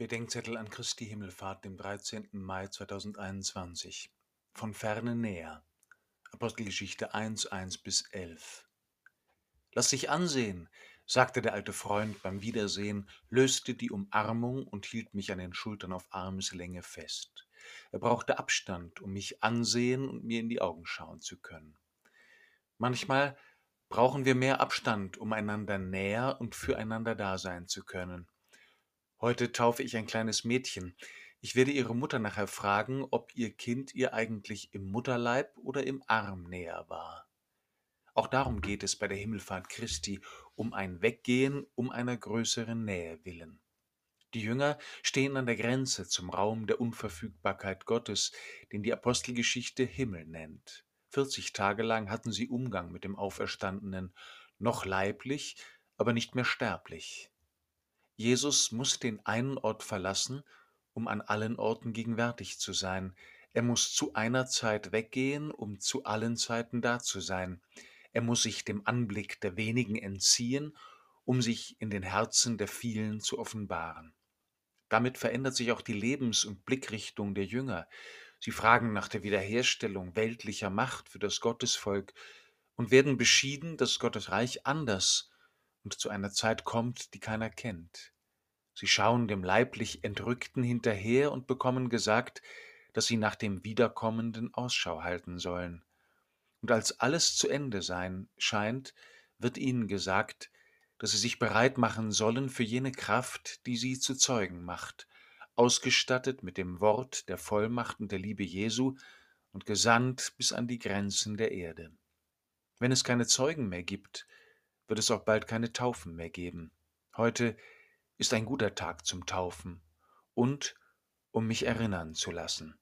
Bedenkzettel an Christi Himmelfahrt, dem 13. Mai 2021. Von ferne näher. Apostelgeschichte 1, 1 bis 11. Lass dich ansehen, sagte der alte Freund beim Wiedersehen, löste die Umarmung und hielt mich an den Schultern auf Armeslänge fest. Er brauchte Abstand, um mich ansehen und mir in die Augen schauen zu können. Manchmal brauchen wir mehr Abstand, um einander näher und füreinander da sein zu können. Heute taufe ich ein kleines Mädchen. Ich werde ihre Mutter nachher fragen, ob ihr Kind ihr eigentlich im Mutterleib oder im Arm näher war. Auch darum geht es bei der Himmelfahrt Christi, um ein Weggehen, um einer größeren Nähe willen. Die Jünger stehen an der Grenze zum Raum der Unverfügbarkeit Gottes, den die Apostelgeschichte Himmel nennt. 40 Tage lang hatten sie Umgang mit dem Auferstandenen, noch leiblich, aber nicht mehr sterblich. Jesus muss den einen Ort verlassen, um an allen Orten gegenwärtig zu sein. Er muss zu einer Zeit weggehen, um zu allen Zeiten da zu sein. Er muss sich dem Anblick der wenigen entziehen, um sich in den Herzen der vielen zu offenbaren. Damit verändert sich auch die Lebens- und Blickrichtung der Jünger. Sie fragen nach der Wiederherstellung weltlicher Macht für das Gottesvolk und werden beschieden, dass Gottes Reich anders und zu einer Zeit kommt, die keiner kennt. Sie schauen dem leiblich Entrückten hinterher und bekommen gesagt, dass sie nach dem Wiederkommenden Ausschau halten sollen. Und als alles zu Ende sein scheint, wird ihnen gesagt, dass sie sich bereit machen sollen für jene Kraft, die sie zu Zeugen macht, ausgestattet mit dem Wort der Vollmacht und der Liebe Jesu und gesandt bis an die Grenzen der Erde. Wenn es keine Zeugen mehr gibt, wird es auch bald keine Taufen mehr geben. Heute ist ein guter Tag zum Taufen und um mich erinnern zu lassen.